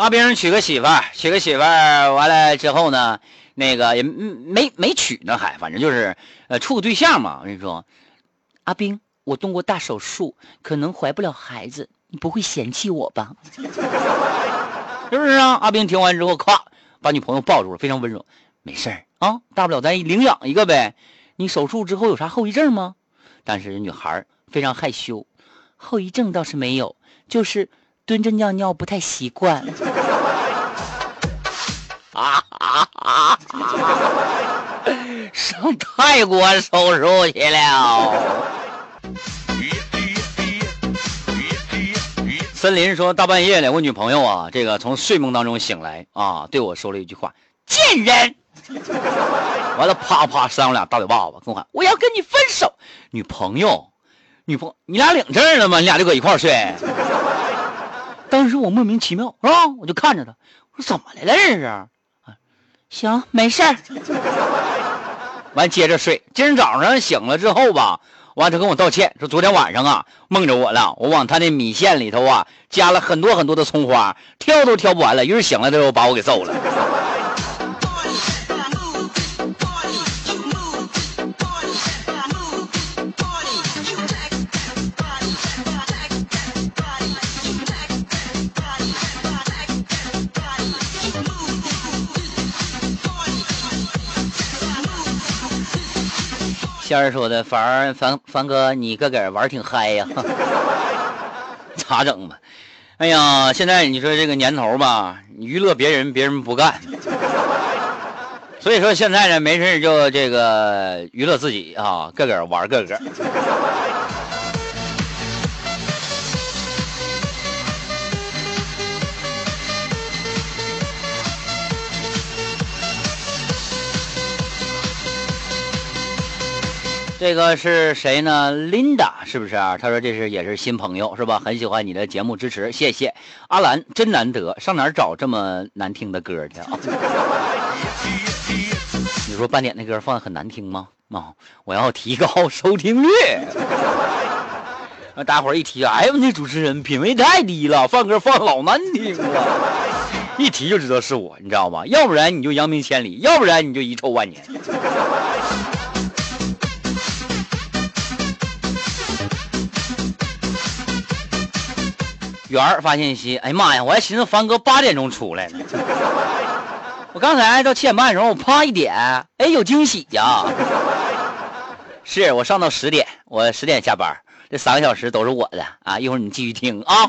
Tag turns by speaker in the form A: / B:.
A: 阿兵娶个媳妇儿，娶个媳妇儿，完了之后呢，那个也没没娶呢，还反正就是呃处个对象嘛。我跟你说，阿兵，我动过大手术，可能怀不了孩子，你不会嫌弃我吧？是不是啊？阿兵听完之后，咵把女朋友抱住了，非常温柔，没事儿啊，大不了咱领养一个呗。你手术之后有啥后遗症吗？但是女孩非常害羞，后遗症倒是没有，就是。蹲着尿尿不太习惯。啊啊啊！上泰国手术去了。森林说：“大半夜的，我女朋友啊，这个从睡梦当中醒来啊，对我说了一句话：贱人。完了，啪啪扇我俩大嘴巴子，跟我喊：我要跟你分手。女朋友，女朋友，你俩领证了吗？你俩就搁一块睡？”当时我莫名其妙啊，我就看着他，我说怎么来了这是？啊，行，没事儿。完接着睡。今天早上醒了之后吧，完他跟我道歉，说昨天晚上啊梦着我了，我往他那米线里头啊加了很多很多的葱花，挑都挑不完了，于是醒来的时候把我给揍了。仙儿说的，凡凡凡哥，你个个玩挺嗨呀，咋整吧？哎呀，现在你说这个年头吧，娱乐别人，别人不干，所以说现在呢，没事就这个娱乐自己啊，个个玩个个。这个是谁呢？Linda 是不是啊？他说这是也是新朋友是吧？很喜欢你的节目支持，谢谢。阿兰真难得，上哪儿找这么难听的歌去啊？你说半点那歌放的很难听吗？啊，我要提高收听率。那 大伙一提，哎呦，那主持人品味太低了，放歌放老难听了。一提就知道是我，你知道吗？要不然你就扬名千里，要不然你就遗臭万年。圆儿发信息，哎呀妈呀！我还寻思凡哥八点钟出来呢。我刚才到七点半的时候，我啪一点，哎，有惊喜呀！是我上到十点，我十点下班，这三个小时都是我的啊！一会儿你继续听啊。